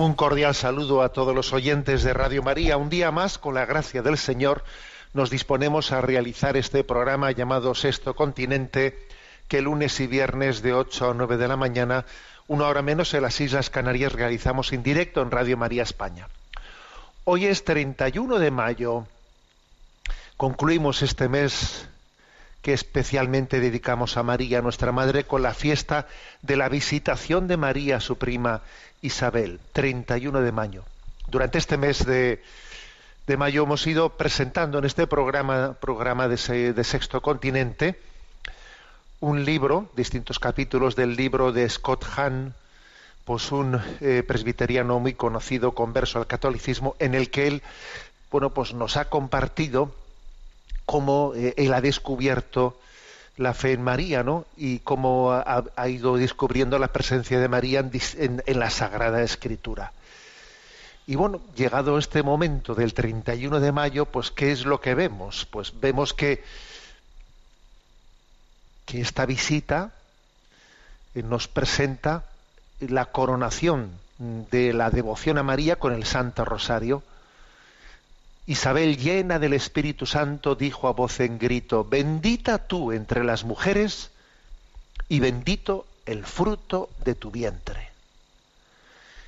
Un cordial saludo a todos los oyentes de Radio María. Un día más, con la gracia del Señor, nos disponemos a realizar este programa llamado Sexto Continente, que lunes y viernes de 8 a 9 de la mañana, una hora menos en las Islas Canarias, realizamos en directo en Radio María España. Hoy es 31 de mayo. Concluimos este mes que especialmente dedicamos a María, nuestra Madre, con la fiesta de la visitación de María, su prima Isabel, 31 de mayo. Durante este mes de, mayo hemos ido presentando en este programa, programa de Sexto Continente un libro, distintos capítulos del libro de Scott Hahn, pues un eh, presbiteriano muy conocido, converso al catolicismo, en el que él, bueno, pues nos ha compartido cómo eh, él ha descubierto la fe en María, ¿no? Y cómo ha, ido descubriendo la presencia de María en- en la Sagrada Escritura. Y bueno, llegado este momento del 31 de mayo, pues ¿qué es lo que vemos? Pues vemos que, que esta visita eh, nos presenta la coronación de la devoción a María con el Santo Rosario. Isabel, llena del Espíritu Santo, dijo a voz en grito, bendita tú entre las mujeres y bendito el fruto de tu vientre.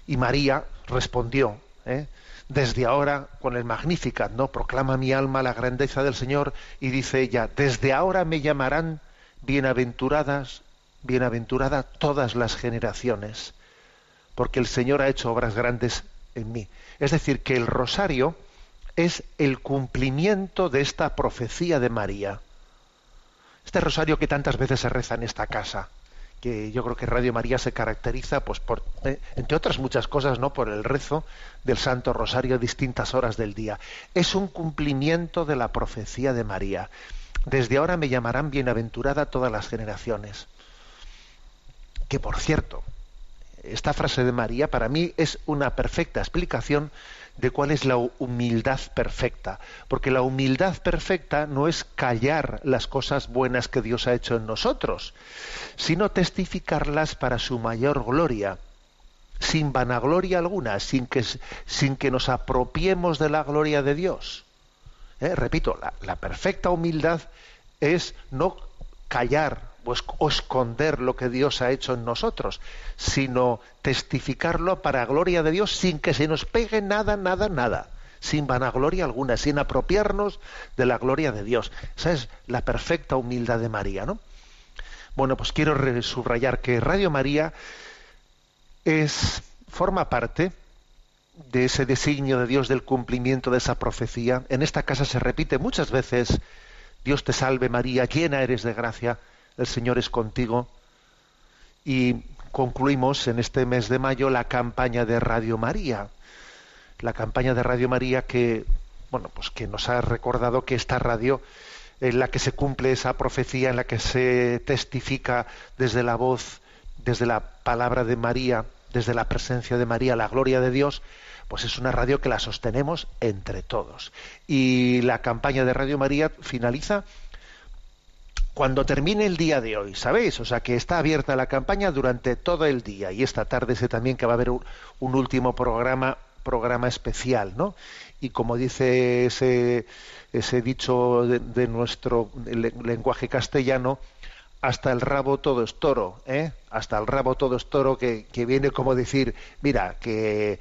Y María respondió, ¿eh? desde ahora, con el Magnificat, ¿no? Proclama mi alma la grandeza del Señor y dice ella, desde ahora me llamarán bienaventuradas, bienaventurada todas las generaciones, porque el Señor ha hecho obras grandes en mí. Es decir, que el rosario es el cumplimiento de esta profecía de María. Este rosario que tantas veces se reza en esta casa, que yo creo que Radio María se caracteriza, pues por, eh, entre otras muchas cosas, no, por el rezo del Santo Rosario a distintas horas del día. Es un cumplimiento de la profecía de María. Desde ahora me llamarán bienaventurada todas las generaciones. Que por cierto, esta frase de María para mí es una perfecta explicación de cuál es la humildad perfecta, porque la humildad perfecta no es callar las cosas buenas que Dios ha hecho en nosotros, sino testificarlas para su mayor gloria, sin vanagloria alguna, sin que, sin que nos apropiemos de la gloria de Dios. ¿Eh? Repito, la, la perfecta humildad es no callar esc- o esconder lo que Dios ha hecho en nosotros, sino testificarlo para gloria de Dios sin que se nos pegue nada, nada, nada, sin vanagloria alguna, sin apropiarnos de la gloria de Dios. Esa es la perfecta humildad de María, ¿no? Bueno, pues quiero subrayar que Radio María es forma parte de ese designio de Dios del cumplimiento de esa profecía. En esta casa se repite muchas veces, Dios te salve María, llena eres de gracia, el Señor es contigo. Y concluimos en este mes de mayo la campaña de Radio María. La campaña de Radio María que, bueno, pues que nos ha recordado que esta radio en la que se cumple esa profecía, en la que se testifica desde la voz, desde la palabra de María, desde la presencia de María, la gloria de Dios, pues es una radio que la sostenemos entre todos. Y la campaña de Radio María finaliza cuando termine el día de hoy, ¿sabéis? O sea que está abierta la campaña durante todo el día y esta tarde sé también que va a haber un, último programa programa especial, ¿no? Y como dice ese, ese dicho de, nuestro lenguaje castellano, hasta el rabo todo es toro, ¿eh? Hasta el rabo todo es toro, que, que viene como decir, mira, que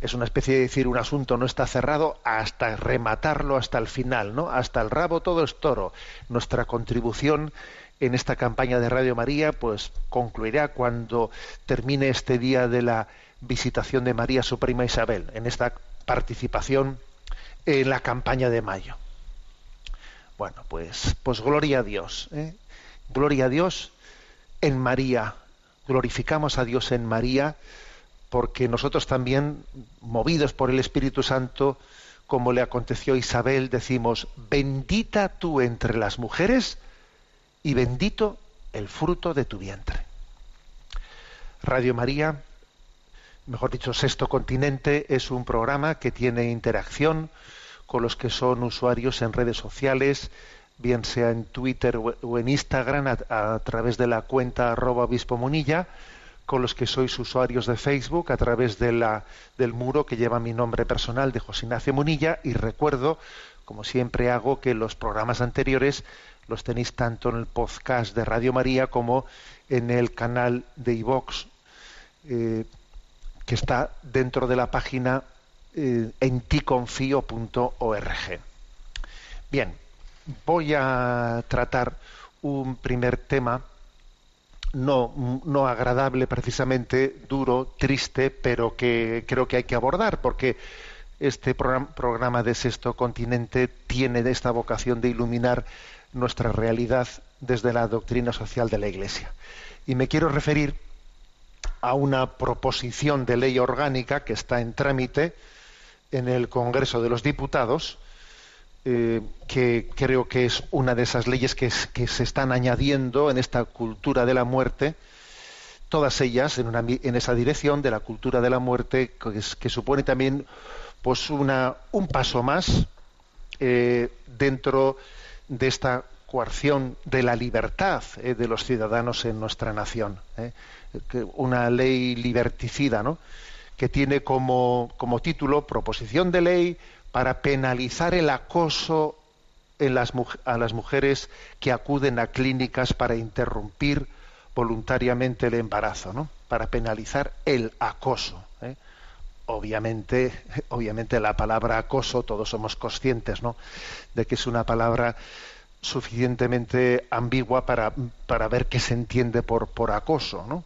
es una especie de decir un asunto no está cerrado hasta rematarlo hasta el final, ¿no? Hasta el rabo todo es toro. Nuestra contribución en esta campaña de Radio María pues concluirá cuando termine este día de la visitación de María su prima Isabel, en esta participación en la campaña de mayo. Bueno, pues pues gloria a Dios, ¿eh? gloria a Dios en María. Glorificamos a Dios en María porque nosotros también, movidos por el Espíritu Santo, como le aconteció a Isabel, decimos, bendita tú entre las mujeres y bendito el fruto de tu vientre. Radio María, mejor dicho, Sexto Continente, es un programa que tiene interacción con los que son usuarios en redes sociales, bien sea en Twitter o en Instagram, a, través de la cuenta arroba obispo Munilla, con los que sois usuarios de Facebook a través del muro que lleva mi nombre personal de José Ignacio Munilla y recuerdo, como siempre hago, que los programas anteriores los tenéis tanto en el podcast de Radio María como en el canal de iVox eh, que está dentro de la página eh, enticonfio.org. Bien, voy a tratar un primer tema no, no agradable precisamente, duro, triste, pero que creo que hay que abordar, porque este programa de Sexto Continente tiene esta vocación de iluminar nuestra realidad desde la doctrina social de la Iglesia. Y me quiero referir a una proposición de ley orgánica que está en trámite en el Congreso de los Diputados, eh, que creo que es una de esas leyes que, se están añadiendo en esta cultura de la muerte, todas ellas en, una, en esa dirección de la cultura de la muerte, que, supone también pues una, un paso más eh, dentro de esta coerción de la libertad eh, de los ciudadanos en nuestra nación. una ley liberticida, ¿no? que tiene como, como título Proposición de ley para penalizar el acoso a las mujeres que acuden a clínicas para interrumpir voluntariamente el embarazo, ¿no? Para penalizar el acoso. ¿eh? Obviamente, obviamente la palabra acoso todos somos conscientes, ¿no? De que es una palabra suficientemente ambigua para, para ver qué se entiende por, por acoso, ¿no?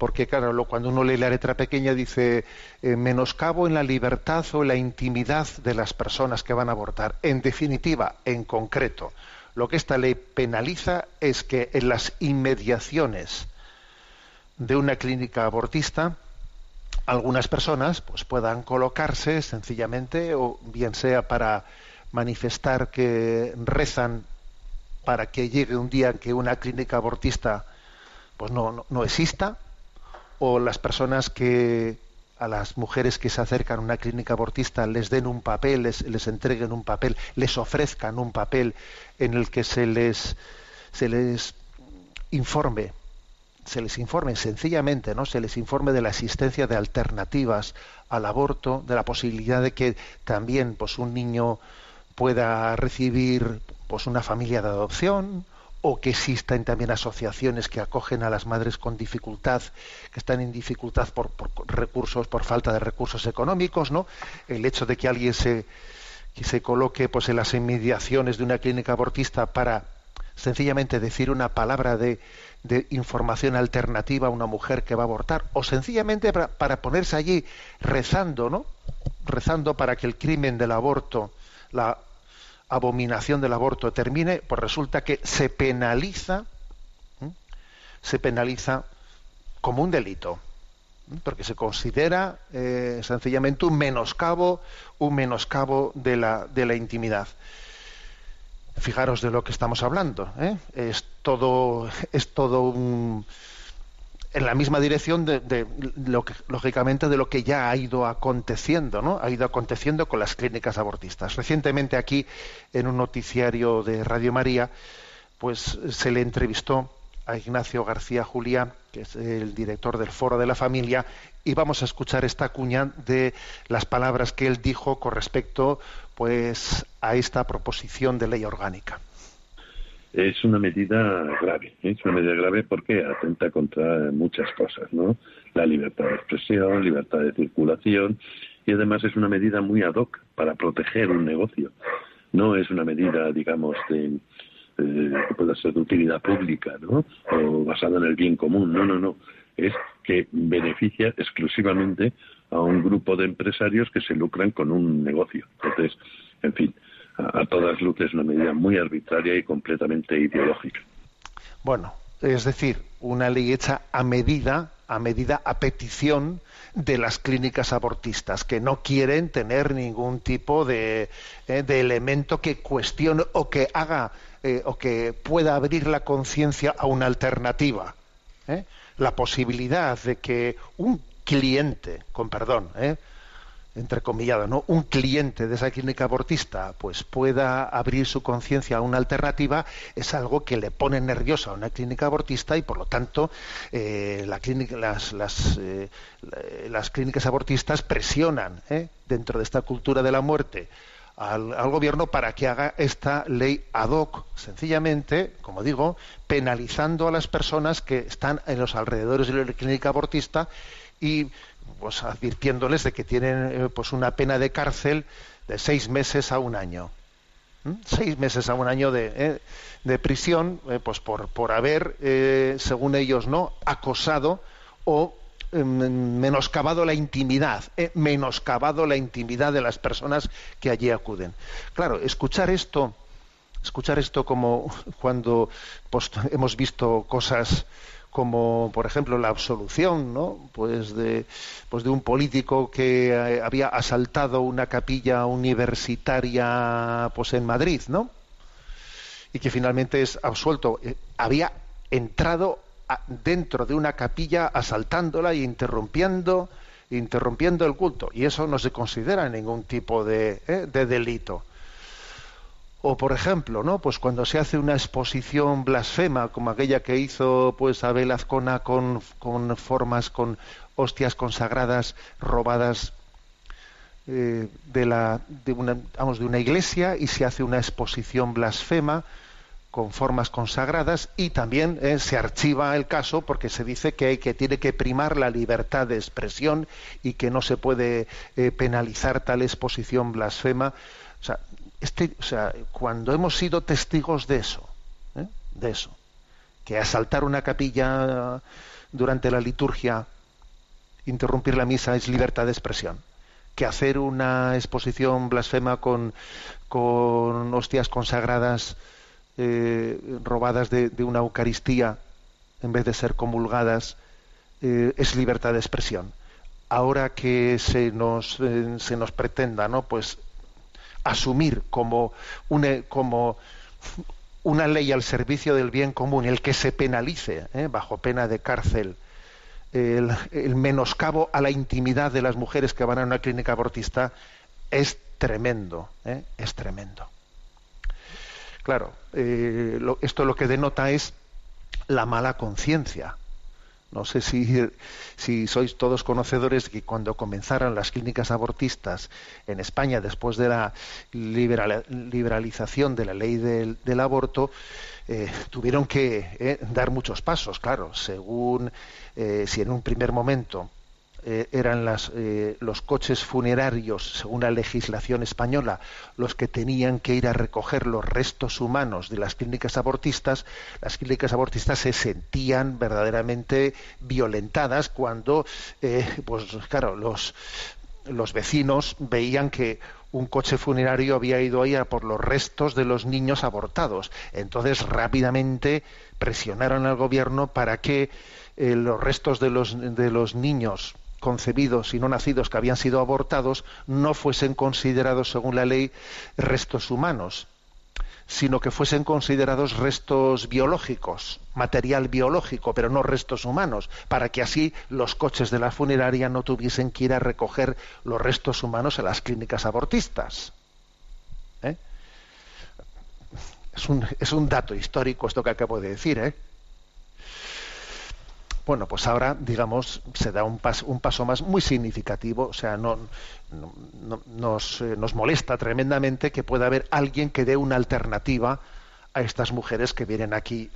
Porque claro, cuando uno lee la letra pequeña dice eh, menoscabo en la libertad o en la intimidad de las personas que van a abortar. En definitiva, en concreto, lo que esta ley penaliza es que en las inmediaciones de una clínica abortista algunas personas pues puedan colocarse sencillamente o bien sea para manifestar que rezan para que llegue un día en que una clínica abortista pues no, no exista o las personas que a las mujeres que se acercan a una clínica abortista les den un papel, les, entreguen un papel, les ofrezcan un papel en el que se les, se les informe, se les informe sencillamente, ¿no? Se les informe de la existencia de alternativas al aborto, de la posibilidad de que también pues un niño pueda recibir pues una familia de adopción o que existan también asociaciones que acogen a las madres con dificultad, que están en dificultad por, recursos, por falta de recursos económicos, ¿no? El hecho de que alguien se, que se coloque pues en las inmediaciones de una clínica abortista para sencillamente decir una palabra de, de información alternativa a una mujer que va a abortar, o sencillamente para, para, ponerse allí rezando, ¿no? Rezando para que el crimen del aborto, la abominación del aborto termine, pues resulta que se penaliza, se penaliza como un delito, porque se considera eh, sencillamente un menoscabo, un menoscabo de la, de la intimidad. Fijaros de lo que estamos hablando. ¿eh? Es todo, es todo un, en la misma dirección de, lo que, lógicamente, de lo que ya ha ido aconteciendo, ¿no? Ha ido aconteciendo con las clínicas abortistas. Recientemente aquí, en un noticiario de Radio María, pues se le entrevistó a Ignacio García Julián, que es el director del Foro de la Familia, y vamos a escuchar esta cuña de las palabras que él dijo con respecto pues a esta proposición de ley orgánica. Es una medida grave, es una medida grave porque atenta contra muchas cosas, ¿no? La libertad de expresión, libertad de circulación y además es una medida muy ad hoc para proteger un negocio. No es una medida, digamos, de, eh, que pueda ser de utilidad pública, ¿no? O basada en el bien común. No, no, no. Es que beneficia exclusivamente a un grupo de empresarios que se lucran con un negocio. Entonces, en fin, a, todas luces una medida muy arbitraria y completamente ideológica. Bueno, es decir, una ley hecha a medida, a medida, a petición de las clínicas abortistas, que no quieren tener ningún tipo de, eh, de elemento que cuestione o que haga eh, o que pueda abrir la conciencia a una alternativa. ¿eh? La posibilidad de que un cliente, con perdón, ¿eh? Entrecomillado, ¿no? Un cliente de esa clínica abortista pues pueda abrir su conciencia a una alternativa es algo que le pone nerviosa a una clínica abortista y por lo tanto eh, la clínica, las, las, eh, clínicas abortistas presionan ¿eh? dentro de esta cultura de la muerte al, gobierno para que haga esta ley ad hoc, sencillamente, como digo, penalizando a las personas que están en los alrededores de la clínica abortista y pues advirtiéndoles de que tienen eh, pues una pena de cárcel de seis meses a un año ¿Mm? seis meses a un año de, eh, de prisión eh, pues por por haber según ellos no acosado o menoscabado la intimidad, menoscabado la intimidad de las personas que allí acuden. Claro, escuchar esto, escuchar esto como cuando pues, hemos visto cosas como por ejemplo la absolución ¿no? pues de pues de un político que eh, había asaltado una capilla universitaria pues en Madrid no y que finalmente es absuelto eh, había entrado dentro de una capilla asaltándola e interrumpiendo interrumpiendo el culto y eso no se considera ningún tipo de, ¿eh? de delito o por ejemplo, ¿no? Pues cuando se hace una exposición blasfema, como aquella que hizo pues Abel Azcona con, con formas, con hostias consagradas robadas eh, de la de una vamos de una iglesia y se hace una exposición blasfema con formas consagradas y también eh, se archiva el caso porque se dice que, que, tiene que primar la libertad de expresión y que no se puede eh, penalizar tal exposición blasfema. O sea, este, o sea, cuando hemos sido testigos de eso, ¿eh? de eso, que asaltar una capilla durante la liturgia, interrumpir la misa es libertad de expresión, que hacer una exposición blasfema con, con hostias consagradas eh, robadas de, una Eucaristía en vez de ser comulgadas eh, es libertad de expresión. Ahora que se nos, se nos pretenda, ¿no? Pues asumir como una, como una ley al servicio del bien común, el que se penalice ¿eh? bajo pena de cárcel, el, menoscabo a la intimidad de las mujeres que van a una clínica abortista, es tremendo, ¿eh? es tremendo. Claro, eh, esto lo que denota es la mala conciencia no sé si, sois todos conocedores de que cuando comenzaron las clínicas abortistas en España después de la liberal, liberalización de la ley del, del aborto, eh, tuvieron que eh, dar muchos pasos, claro, según eh, si en un primer momento eh, eran las, eh, los coches funerarios, según la legislación española, los que tenían que ir a recoger los restos humanos de las clínicas abortistas, las clínicas abortistas se sentían verdaderamente violentadas cuando, eh, pues claro, los, los vecinos veían que un coche funerario había ido ahí a por los restos de los niños abortados. Entonces rápidamente presionaron al gobierno para que los restos de los, de los niños concebidos y no nacidos que habían sido abortados no fuesen considerados, según la ley, restos humanos, sino que fuesen considerados restos biológicos, material biológico, pero no restos humanos, para que así los coches de la funeraria no tuviesen que ir a recoger los restos humanos a las clínicas abortistas. ¿Eh? Es, un, es un dato histórico esto que acabo de decir, ¿eh? Bueno, pues ahora, digamos, se da un, un paso más muy significativo, o sea, no, eh, nos, molesta tremendamente que pueda haber alguien que dé una alternativa a estas mujeres que vienen aquí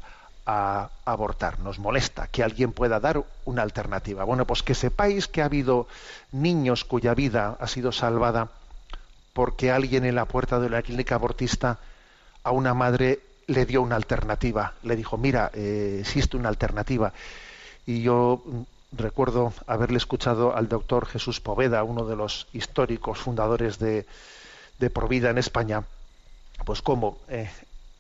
a, a abortar. Nos molesta que alguien pueda dar una alternativa. Bueno, pues que sepáis que ha habido niños cuya vida ha sido salvada porque alguien en la puerta de la clínica abortista a una madre le dio una alternativa. Le dijo, mira, eh, existe una alternativa y yo recuerdo haberle escuchado al doctor Jesús Poveda, uno de los históricos fundadores de, de Provida en España, pues cómo eh,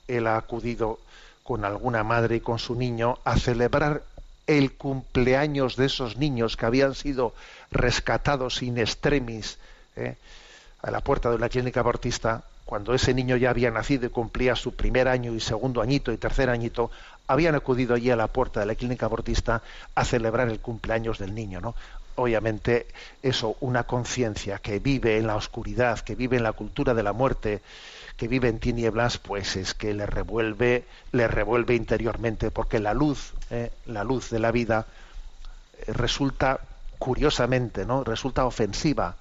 él ha acudido con alguna madre y con su niño a celebrar el cumpleaños de esos niños que habían sido rescatados in extremis eh, a la puerta de una clínica abortista, cuando ese niño ya había nacido y cumplía su primer año y segundo añito y tercer añito, habían acudido allí a la puerta de la clínica abortista a celebrar el cumpleaños del niño, ¿no? Obviamente eso, una conciencia que vive en la oscuridad, que vive en la cultura de la muerte, que vive en tinieblas, pues es que le revuelve, le revuelve interiormente, porque la luz, ¿eh? la luz de la vida eh, resulta curiosamente, ¿no? Resulta ofensiva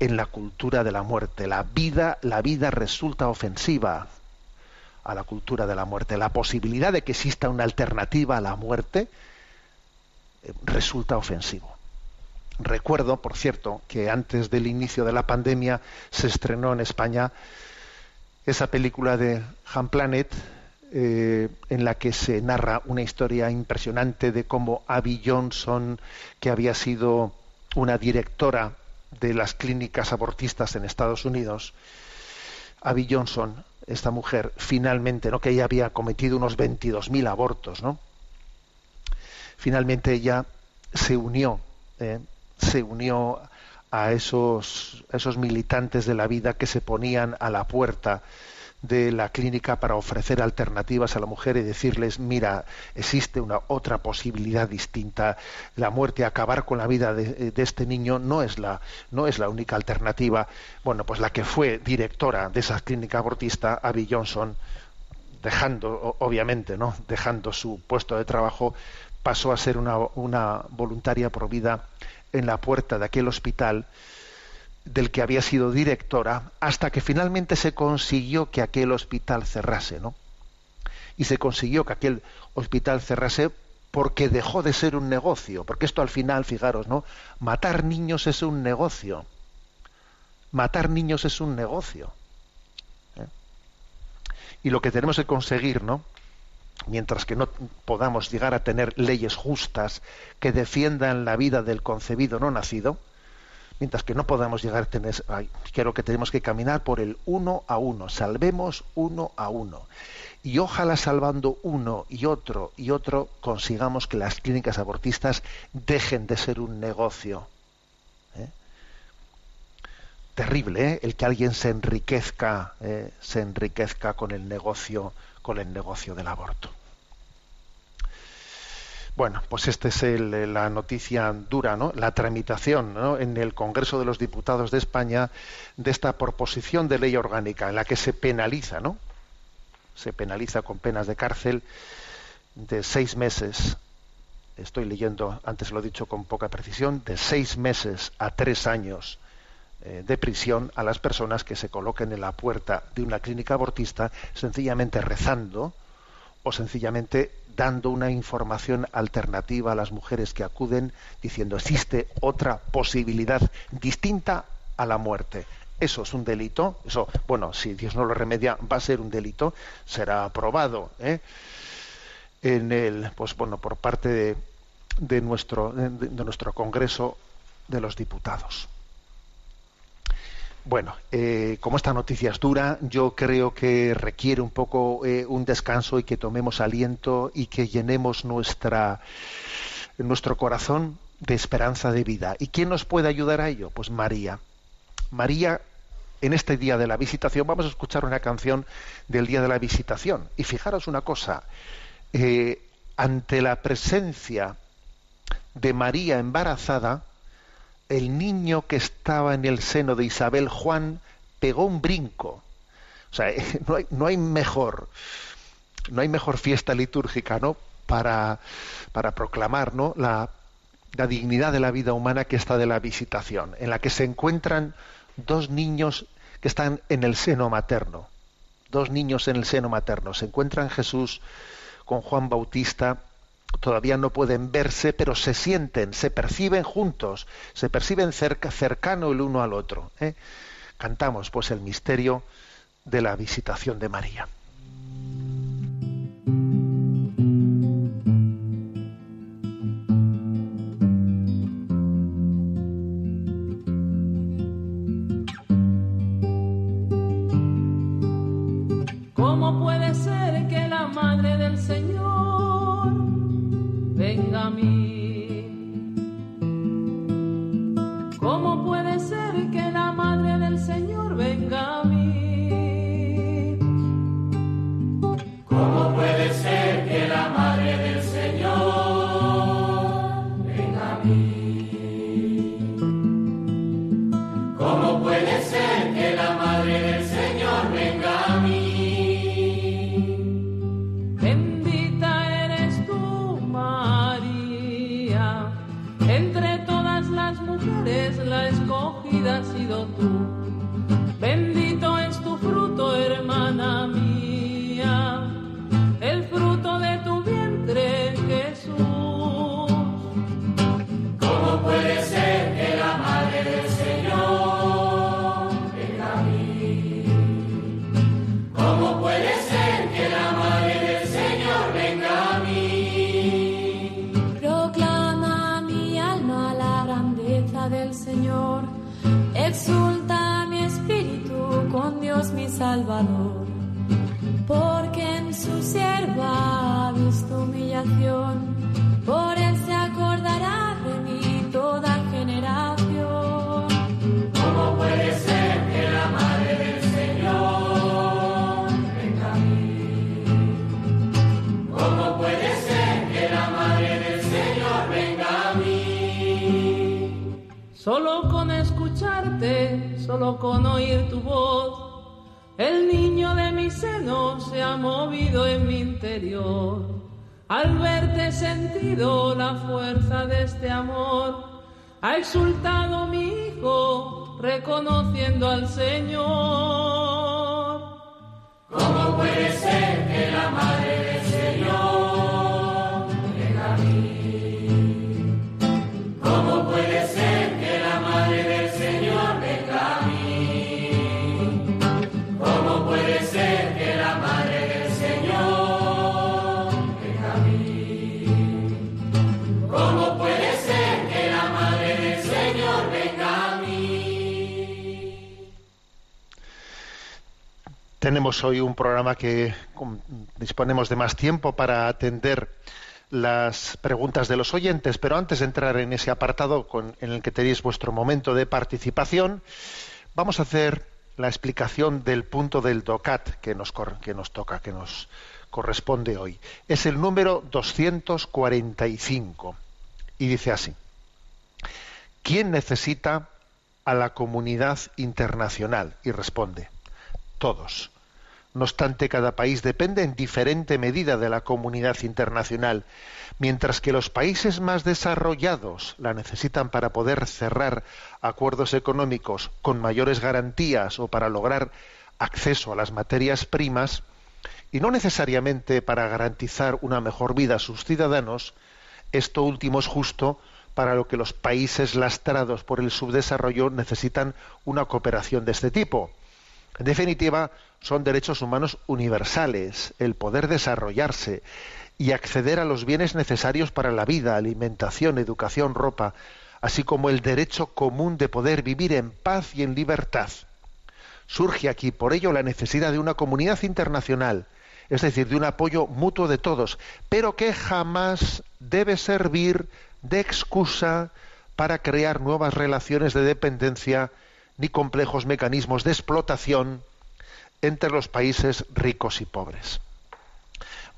en la cultura de la muerte. La vida, la vida resulta ofensiva a la cultura de la muerte. La posibilidad de que exista una alternativa a la muerte eh, resulta ofensivo. Recuerdo, por cierto, que antes del inicio de la pandemia se estrenó en España esa película de Han Planet, eh, en la que se narra una historia impresionante de cómo Abby Johnson, que había sido una directora de las clínicas abortistas en Estados Unidos, Abby Johnson esta mujer finalmente, ¿no? que ella había cometido unos 22.000 abortos, ¿no? Finalmente ella se unió, ¿eh? se unió a esos, a esos militantes de la vida que se ponían a la puerta de la clínica para ofrecer alternativas a la mujer y decirles, mira, existe una otra posibilidad distinta, la muerte, acabar con la vida de, este niño no es la no es la única alternativa. Bueno, pues la que fue directora de esa clínica abortista, Abby Johnson, dejando, obviamente, ¿no? dejando su puesto de trabajo, pasó a ser una, una voluntaria provida en la puerta de aquel hospital del que había sido directora hasta que finalmente se consiguió que aquel hospital cerrase, ¿no? Y se consiguió que aquel hospital cerrase porque dejó de ser un negocio, porque esto al final, fijaros, ¿no? Matar niños es un negocio. Matar niños es un negocio. ¿eh? Y lo que tenemos que conseguir, ¿no? Mientras que no podamos llegar a tener leyes justas que defiendan la vida del concebido no nacido, mientras que no podamos llegar a tener, creo que tenemos que caminar por el uno a uno, salvemos uno a uno. Y ojalá salvando uno y otro y otro consigamos que las clínicas abortistas dejen de ser un negocio. ¿eh? Terrible, ¿eh? el que alguien se enriquezca, ¿eh? se enriquezca con el negocio, con el negocio del aborto. Bueno, pues esta es el, la noticia dura, ¿no? La tramitación en el Congreso de los Diputados de España de esta proposición de ley orgánica en la que se penaliza, ¿no? Se penaliza con penas de cárcel de seis meses. Estoy leyendo, antes lo he dicho con poca precisión, de seis meses a tres años eh, de prisión a las personas que se coloquen en la puerta de una clínica abortista sencillamente rezando o sencillamente dando una información alternativa a las mujeres que acuden, diciendo existe otra posibilidad distinta a la muerte. Eso es un delito. Eso, bueno, si Dios no lo remedia, va a ser un delito. Será aprobado ¿eh? en el, pues bueno, por parte de, nuestro, de nuestro Congreso de los Diputados. Bueno, eh, como esta noticia es dura, yo creo que requiere un poco eh, un descanso y que tomemos aliento y que llenemos nuestra, nuestro corazón de esperanza de vida. ¿Y quién nos puede ayudar a ello? Pues María. María, en este día de la visitación, vamos a escuchar una canción del día de la visitación. Y fijaros una cosa, eh, ante la presencia de María embarazada, el niño que estaba en el seno de Isabel Juan pegó un brinco. O sea, no hay, no hay mejor, no hay mejor fiesta litúrgica, ¿no? Para, para proclamar, ¿no? La, la dignidad de la vida humana que está de la visitación, en la que se encuentran dos niños que están en el seno materno, dos niños en el seno materno. Se encuentran Jesús con Juan Bautista todavía no pueden verse, pero se sienten, se perciben juntos, se perciben cerca, cercano el uno al otro. ¿eh? Cantamos pues el misterio de la visitación de María. ¿Cómo puede ser que la madre del Señor tu voz, el niño de mi seno se ha movido en mi interior. Al verte sentido la fuerza de este amor, ha exultado mi hijo, reconociendo al Señor. ¿Cómo puede ser que la madre Tenemos hoy un programa que disponemos de más tiempo para atender las preguntas de los oyentes, pero antes de entrar en ese apartado en el que tenéis vuestro momento de participación, vamos a hacer la explicación del punto del DOCAT que nos toca, que nos corresponde hoy. Es el número 245 y dice así. ¿Quién necesita a la comunidad internacional? Y responde, todos. No obstante, cada país depende en diferente medida de la comunidad internacional, mientras que los países más desarrollados la necesitan para poder cerrar acuerdos económicos con mayores garantías o para lograr acceso a las materias primas, y no necesariamente para garantizar una mejor vida a sus ciudadanos, esto último es justo para lo que los países lastrados por el subdesarrollo necesitan una cooperación de este tipo. En definitiva, son derechos humanos universales, el poder desarrollarse y acceder a los bienes necesarios para la vida, alimentación, educación, ropa, así como el derecho común de poder vivir en paz y en libertad. Surge aquí, por ello, la necesidad de una comunidad internacional, es decir, de un apoyo mutuo de todos, pero que jamás debe servir de excusa para crear nuevas relaciones de dependencia ni complejos mecanismos de explotación entre los países ricos y pobres.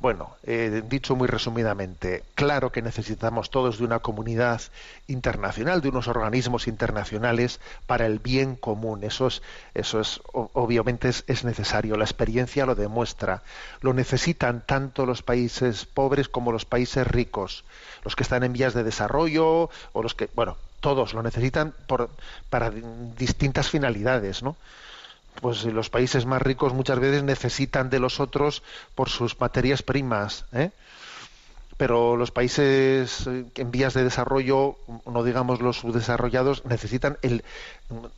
Bueno, eh, dicho muy resumidamente, claro que necesitamos todos de una comunidad internacional, de unos organismos internacionales para el bien común. Eso es, eso es obviamente es, es, necesario. La experiencia lo demuestra. Lo necesitan tanto los países pobres como los países ricos, los que están en vías de desarrollo o los que, bueno, todos lo necesitan por, para distintas finalidades, ¿no? pues los países más ricos muchas veces necesitan de los otros por sus materias primas, ¿eh? pero los países eh, en vías de desarrollo, no digamos los subdesarrollados, necesitan el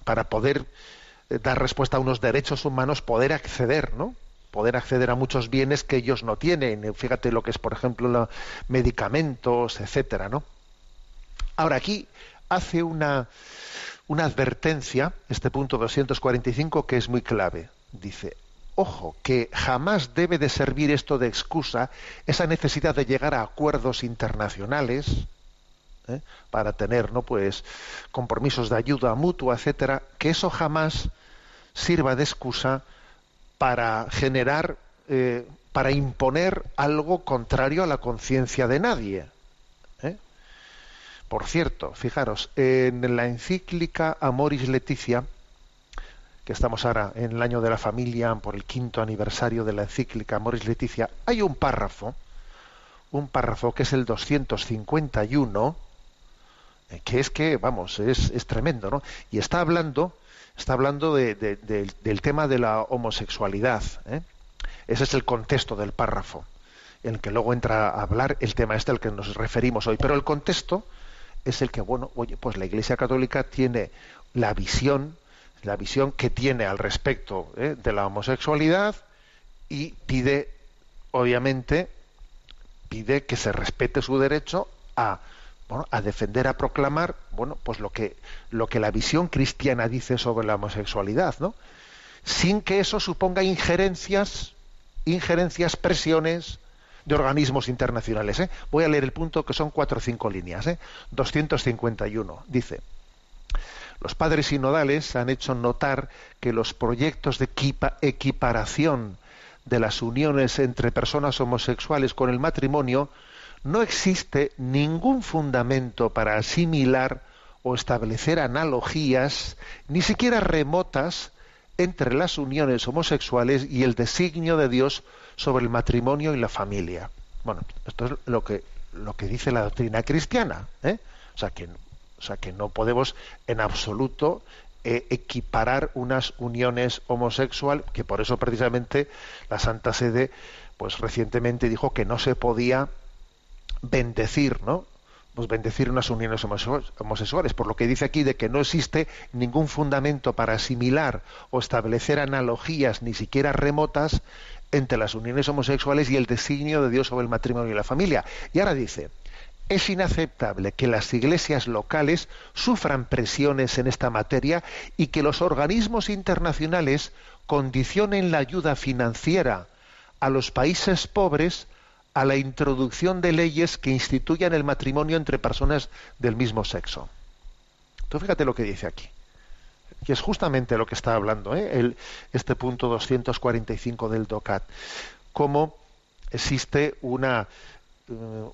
para poder eh, dar respuesta a unos derechos humanos, poder acceder, ¿no? Poder acceder a muchos bienes que ellos no tienen. Fíjate lo que es, por ejemplo, los medicamentos, etcétera, ¿no? Ahora aquí hace una advertencia, este punto 245, que es muy clave. Dice, ojo, que jamás debe de servir esto de excusa esa necesidad de llegar a acuerdos internacionales ¿eh? para tener, ¿no? Pues compromisos de ayuda mutua, etcétera, que eso jamás sirva de excusa para generar, eh, para imponer algo contrario a la conciencia de nadie. Por cierto, fijaros, en la encíclica Amoris Leticia, que estamos ahora en el año de la familia, por el quinto aniversario de la encíclica Amoris Leticia, hay un párrafo, un párrafo que es el 251, eh, que es que, vamos, es, es tremendo, ¿no? Y está hablando, está hablando de, de, de, del tema de la homosexualidad. ¿eh? Ese es el contexto del párrafo, en el que luego entra a hablar el tema este al que nos referimos hoy. Pero el contexto es el que, bueno, oye, pues la Iglesia Católica tiene la visión, la visión que tiene al respecto ¿eh? de la homosexualidad y pide, obviamente, pide que se respete su derecho a, bueno, a defender, a proclamar, bueno, pues lo que, lo que la visión cristiana dice sobre la homosexualidad, ¿no? Sin que eso suponga injerencias, injerencias, presiones, de organismos internacionales. ¿eh? Voy a leer el punto que son cuatro o cinco líneas. ¿eh? 251. Dice, los padres sinodales han hecho notar que los proyectos de equiparación de las uniones entre personas homosexuales con el matrimonio no existe ningún fundamento para asimilar o establecer analogías, ni siquiera remotas, entre las uniones homosexuales y el designio de Dios sobre el matrimonio y la familia. Bueno, esto es lo que, lo que dice la doctrina cristiana. ¿eh? O, sea que, o sea que no podemos en absoluto eh, equiparar unas uniones homosexuales, que por eso precisamente la Santa Sede pues recientemente dijo que no se podía bendecir, ¿no? Pues bendecir unas uniones homosexuales, por lo que dice aquí de que no existe ningún fundamento para asimilar o establecer analogías, ni siquiera remotas, entre las uniones homosexuales y el designio de Dios sobre el matrimonio y la familia. Y ahora dice, es inaceptable que las iglesias locales sufran presiones en esta materia y que los organismos internacionales condicionen la ayuda financiera a los países pobres a la introducción de leyes que instituyan el matrimonio entre personas del mismo sexo. Tú fíjate lo que dice aquí que es justamente lo que está hablando ¿eh? El, este punto 245 del DOCAT, cómo existe una, uh,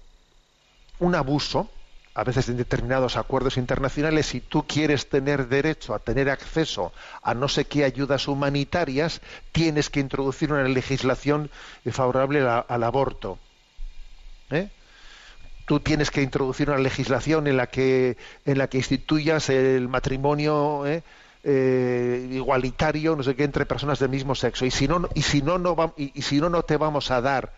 un abuso, a veces en determinados acuerdos internacionales, si tú quieres tener derecho a tener acceso a no sé qué ayudas humanitarias, tienes que introducir una legislación favorable al aborto. ¿Eh? tú tienes que introducir una legislación en la que en la que instituyas el matrimonio ¿eh? eh, igualitario, no sé qué, entre personas del mismo sexo. Y si no, y si no, no y, si no, no te vamos a dar.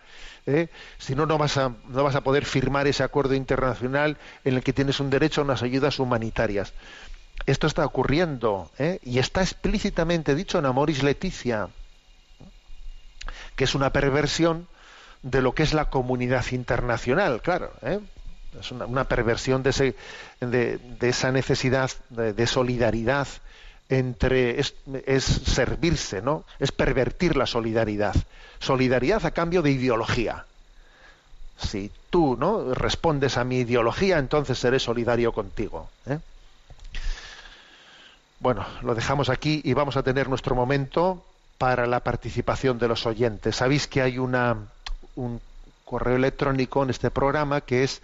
Si no, no vas, a, no vas a poder firmar ese acuerdo internacional en el que tienes un derecho a unas ayudas humanitarias. Esto está ocurriendo y está explícitamente dicho en Amoris Leticia, que es una perversión de lo que es la comunidad internacional, claro. ¿eh? Es una, perversión de, esa necesidad de, solidaridad entre es, es servirse, ¿no? Es pervertir la solidaridad. Solidaridad a cambio de ideología. Si tú no respondes a mi ideología, entonces seré solidario contigo. ¿eh? Bueno, lo dejamos aquí y vamos a tener nuestro momento para la participación de los oyentes. Sabéis que hay una, un correo electrónico en este programa que es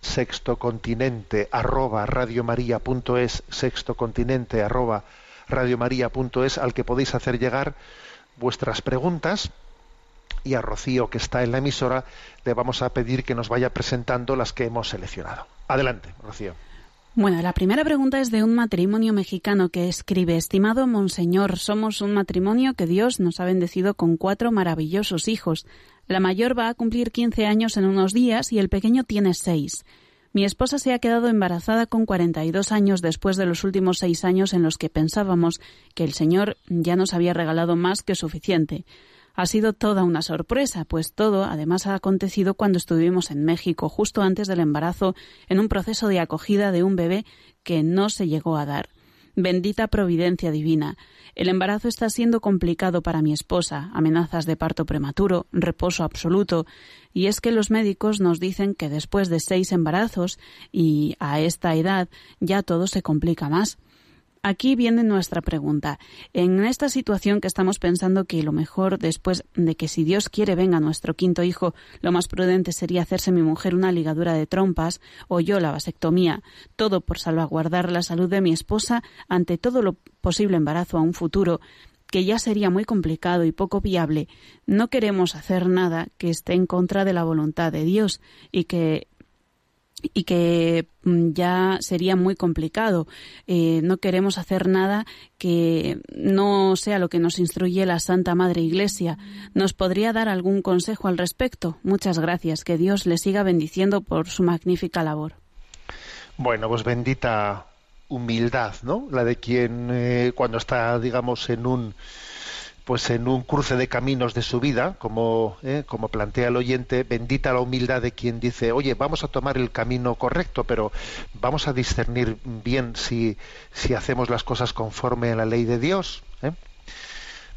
sextocontinente arroba radiomaria.es sextocontinente arroba radiomaria.es al que podéis hacer llegar vuestras preguntas y a Rocío que está en la emisora le vamos a pedir que nos vaya presentando las que hemos seleccionado. Adelante, Rocío. Bueno, la primera pregunta es de un matrimonio mexicano que escribe, estimado Monseñor, somos un matrimonio que Dios nos ha bendecido con cuatro maravillosos hijos. La mayor va a cumplir 15 años en unos días y el pequeño tiene seis. Mi esposa se ha quedado embarazada con 42 años después de los últimos seis años en los que pensábamos que el Señor ya nos había regalado más que suficiente. Ha sido toda una sorpresa, pues todo además ha acontecido cuando estuvimos en México, justo antes del embarazo, en un proceso de acogida de un bebé que no se llegó a dar. Bendita providencia divina. El embarazo está siendo complicado para mi esposa, amenazas de parto prematuro, reposo absoluto, y es que los médicos nos dicen que después de seis embarazos y a esta edad ya todo se complica más. Aquí viene nuestra pregunta. En esta situación que estamos pensando que lo mejor después de que si Dios quiere venga nuestro quinto hijo, lo más prudente sería hacerse mi mujer una ligadura de trompas o yo la vasectomía, todo por salvaguardar la salud de mi esposa ante todo lo posible embarazo a un futuro que ya sería muy complicado y poco viable, no queremos hacer nada que esté en contra de la voluntad de Dios y que y que mm, ya sería muy complicado. Eh, no queremos hacer nada que no sea lo que nos instruye la Santa Madre Iglesia. ¿Nos podría dar algún consejo al respecto? Muchas gracias. Que Dios le siga bendiciendo por su magnífica labor. Bueno, pues bendita humildad, ¿no? La de quien eh, cuando está, digamos, en un pues en un cruce de caminos de su vida, como, eh, como plantea el oyente, bendita la humildad de quien dice, oye, vamos a tomar el camino correcto, pero vamos a discernir bien si, si hacemos las cosas conforme a la ley de Dios. ¿eh?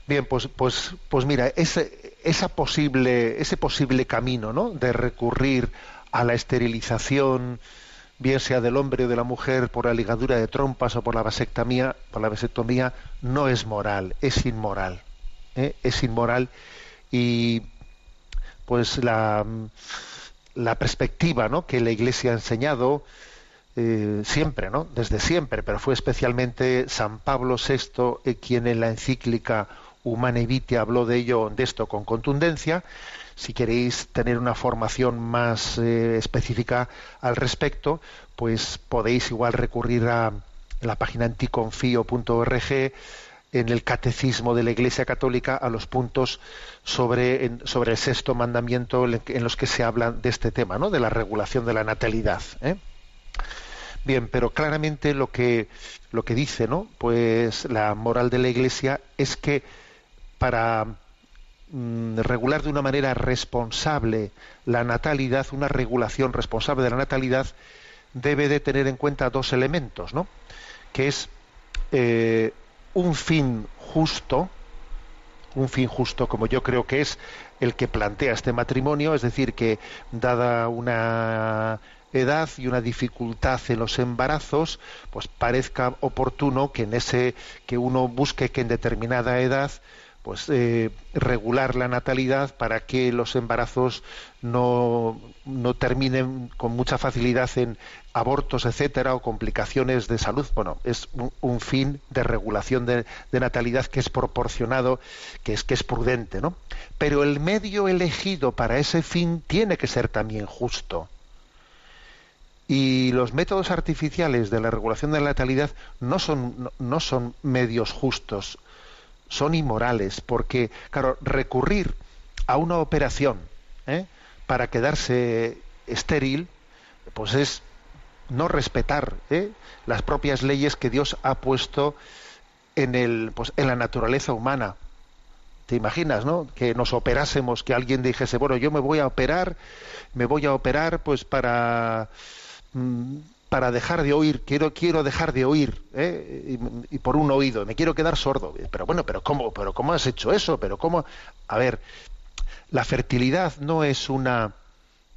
Bien, pues, pues, pues mira, ese, esa posible, ese posible camino ¿no? de recurrir a la esterilización, bien sea del hombre o de la mujer, por la ligadura de trompas o por la vasectomía, por la vasectomía, no es moral, es inmoral. ¿Eh? Es inmoral y pues la, la perspectiva ¿no? que la Iglesia ha enseñado eh, siempre, ¿no? desde siempre, pero fue especialmente San Pablo VI eh, quien en la encíclica Humane Vitae habló de ello, de esto con contundencia. Si queréis tener una formación más específica al respecto, pues podéis igual recurrir a la página anticonfío.org en el catecismo de la Iglesia Católica a los puntos sobre, sobre el sexto mandamiento en en los que se habla de este tema, ¿no? de la regulación de la natalidad. ¿eh? Bien, pero claramente lo que lo que dice, ¿no? Pues la moral de la Iglesia es que para mm, regular de una manera responsable la natalidad, una regulación responsable de la natalidad, debe de tener en cuenta dos elementos, ¿no? Que es eh, un fin justo, un fin justo como yo creo que es el que plantea este matrimonio, es decir, que dada una edad y una dificultad en los embarazos, pues parezca oportuno que en ese que uno busque que en determinada edad pues eh, regular la natalidad para que los embarazos no, no terminen con mucha facilidad en abortos, etcétera, o complicaciones de salud. Bueno, es un, fin de regulación de, de natalidad que es proporcionado, que es que es prudente, ¿no? Pero el medio elegido para ese fin tiene que ser también justo. Y los métodos artificiales de la regulación de la natalidad no son, no son medios justos, son inmorales, porque, claro, recurrir a una operación ¿eh? para quedarse estéril, pues es no respetar ¿eh? las propias leyes que Dios ha puesto en, el, pues, en la naturaleza humana. ¿Te imaginas, no? Que nos operásemos, que alguien dijese, bueno, yo me voy a operar, me voy a operar, pues para mm, para dejar de oír, quiero quiero dejar de oír, ¿eh? y, y por un oído, me quiero quedar sordo. Pero bueno, pero cómo, pero cómo has hecho eso, pero cómo, a ver, la fertilidad no es una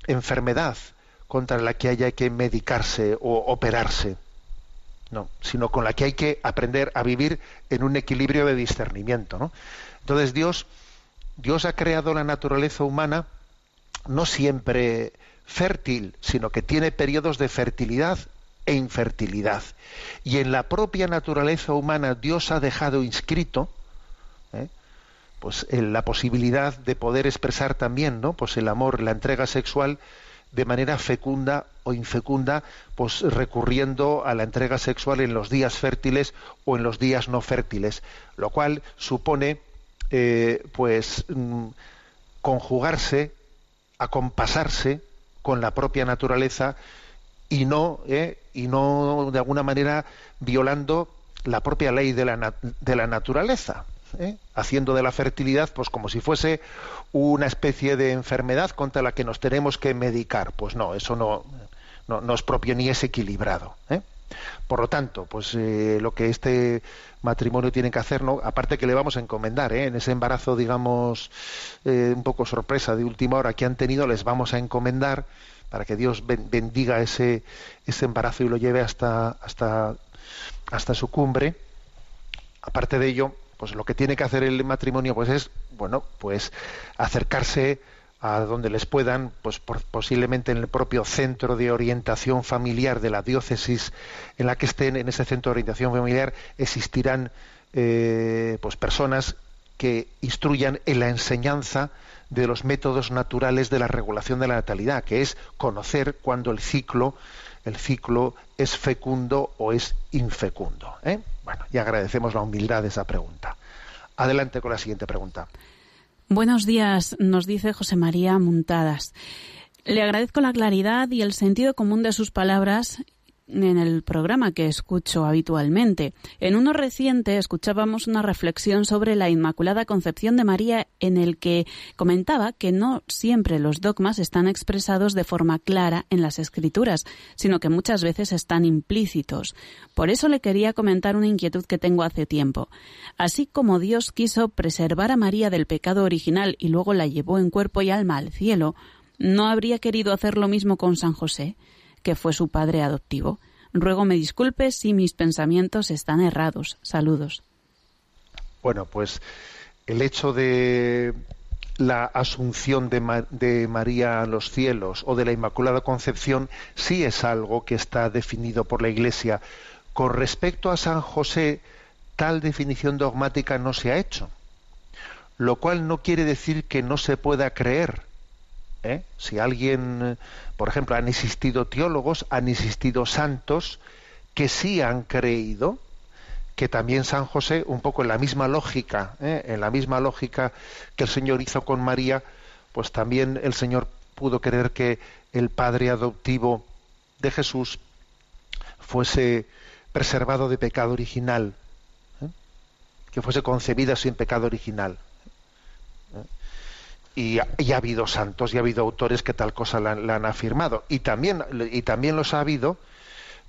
enfermedad contra la que haya que medicarse o operarse, no, sino con la que hay que aprender a vivir en un equilibrio de discernimiento. ¿no? Entonces Dios, Dios ha creado la naturaleza humana no siempre fértil, sino que tiene periodos de fertilidad e infertilidad. Y en la propia naturaleza humana Dios ha dejado inscrito ¿eh? pues en la posibilidad de poder expresar también ¿no? pues el amor, la entrega sexual de manera fecunda o infecunda, pues recurriendo a la entrega sexual en los días fértiles o en los días no fértiles, lo cual supone eh, pues mm, conjugarse, acompasarse con la propia naturaleza y no eh, y no de alguna manera violando la propia ley de la, de la naturaleza. ¿eh? haciendo de la fertilidad pues como si fuese una especie de enfermedad contra la que nos tenemos que medicar. Pues no, eso no, no, no es propio ni es equilibrado. ¿eh? Por lo tanto, pues eh, lo que este matrimonio tiene que hacer, ¿no? aparte que le vamos a encomendar, ¿eh? en ese embarazo, digamos, eh, un poco sorpresa de última hora que han tenido, les vamos a encomendar para que Dios bendiga ese, ese embarazo y lo lleve hasta, hasta, hasta su cumbre. Aparte de ello, pues lo que tiene que hacer el matrimonio pues es bueno pues acercarse a donde les puedan pues por, posiblemente en el propio centro de orientación familiar de la diócesis en la que estén en ese centro de orientación familiar existirán eh, pues personas que instruyan en la enseñanza de los métodos naturales de la regulación de la natalidad que es conocer cuando el ciclo el ciclo es fecundo o es infecundo. ¿eh? Bueno, y agradecemos la humildad de esa pregunta. Adelante con la siguiente pregunta. Buenos días, nos dice José María Muntadas. Le agradezco la claridad y el sentido común de sus palabras en el programa que escucho habitualmente. En uno reciente escuchábamos una reflexión sobre la Inmaculada Concepción de María en el que comentaba que no siempre los dogmas están expresados de forma clara en las escrituras, sino que muchas veces están implícitos. Por eso le quería comentar una inquietud que tengo hace tiempo. Así como Dios quiso preservar a María del pecado original y luego la llevó en cuerpo y alma al cielo, ¿no habría querido hacer lo mismo con San José? Que fue su padre adoptivo. Ruego me disculpe si mis pensamientos están errados. Saludos. Bueno, pues el hecho de la asunción de, de, María a los cielos o de la Inmaculada Concepción sí es algo que está definido por la Iglesia. Con respecto a San José, tal definición dogmática no se ha hecho, lo cual no quiere decir que no se pueda creer. ¿Eh? Si alguien por ejemplo, han existido teólogos, han existido santos que sí han creído que también San José, un poco en la misma lógica, ¿eh? en la misma lógica que el Señor hizo con María, pues también el Señor pudo querer que el padre adoptivo de Jesús fuese preservado de pecado original, ¿eh? que fuese concebida sin pecado original. Y, ha habido santos y ha habido autores que tal cosa la, han afirmado. Y también, y también los ha habido,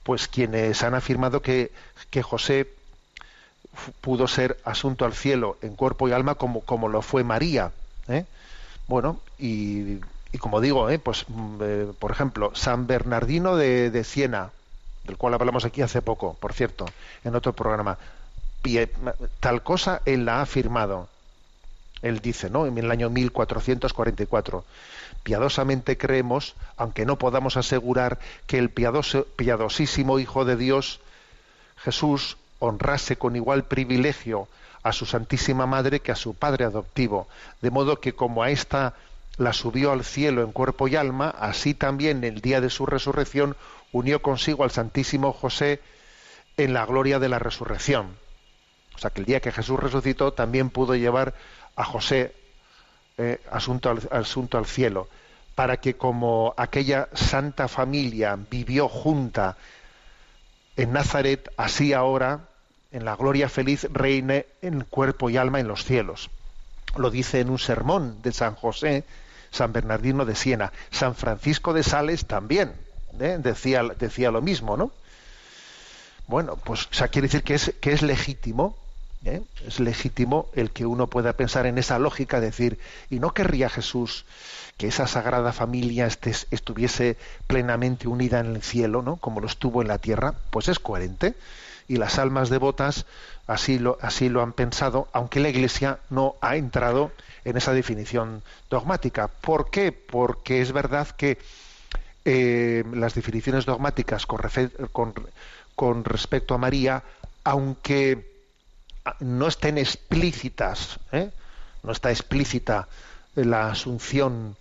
pues quienes han afirmado que, que José pudo ser asunto al cielo en cuerpo y alma como, como lo fue María. ¿eh? Bueno, y, y, como digo, ¿eh? pues eh, por ejemplo, San Bernardino de, de, Siena, del cual hablamos aquí hace poco, por cierto, en otro programa, tal cosa él la ha afirmado él dice, ¿no? En el año 1444. Piadosamente creemos, aunque no podamos asegurar que el piadosísimo Hijo de Dios, Jesús, honrase con igual privilegio a su Santísima Madre que a su Padre adoptivo, de modo que como a ésta la subió al cielo en cuerpo y alma, así también el día de su resurrección unió consigo al Santísimo José en la gloria de la resurrección. O sea que el día que Jesús resucitó también pudo llevar a José eh, asunto, al, cielo, para que como aquella santa familia vivió junta en Nazaret, así ahora, en la gloria feliz, reine en cuerpo y alma en los cielos. Lo dice en un sermón de San José, San Bernardino de Siena. San Francisco de Sales también ¿eh? decía, lo mismo, ¿no? Bueno, pues quiere decir que es legítimo ¿eh? Es legítimo el que uno pueda pensar en esa lógica, decir, ¿y no querría Jesús que esa sagrada familia estuviese plenamente unida en el cielo, ¿no? como lo estuvo en la tierra? Pues es coherente. Y las almas devotas así lo, así lo han pensado, aunque la Iglesia no ha entrado en esa definición dogmática. ¿Por qué? Porque es verdad que eh, las definiciones dogmáticas con respecto a María, aunque no estén explícitas, ¿eh? no está explícita la asunción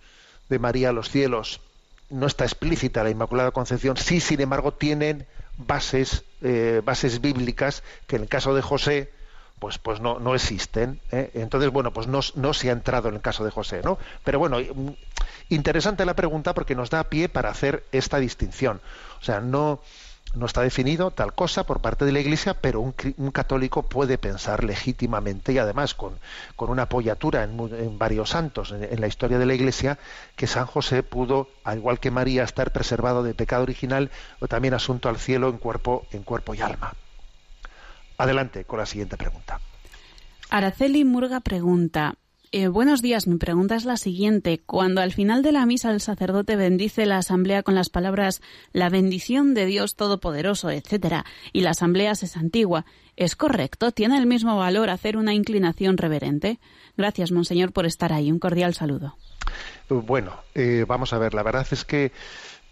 de María a los cielos, no está explícita la Inmaculada Concepción, sí, sin embargo, tienen bases, eh, bases bíblicas que en el caso de José, pues, pues no, no existen. ¿eh? Entonces, bueno, pues no, no, se ha entrado en el caso de José, ¿no? Pero bueno, interesante la pregunta porque nos da pie para hacer esta distinción. O sea, no, no está definido tal cosa por parte de la Iglesia, pero un, católico puede pensar legítimamente y además con, con una apoyatura en, varios santos en, la historia de la Iglesia que San José pudo, al igual que María, estar preservado de pecado original o también asunto al cielo en cuerpo, en cuerpo y alma. Adelante con la siguiente pregunta. Araceli Murga pregunta, eh, buenos días, mi pregunta es la siguiente. Cuando al final de la misa el sacerdote bendice la asamblea con las palabras la bendición de Dios Todopoderoso, etcétera, y la asamblea se santigua, ¿es correcto? ¿Tiene el mismo valor hacer una inclinación reverente? Gracias, monseñor, por estar ahí. Un cordial saludo. Bueno, eh, vamos a ver, la verdad es que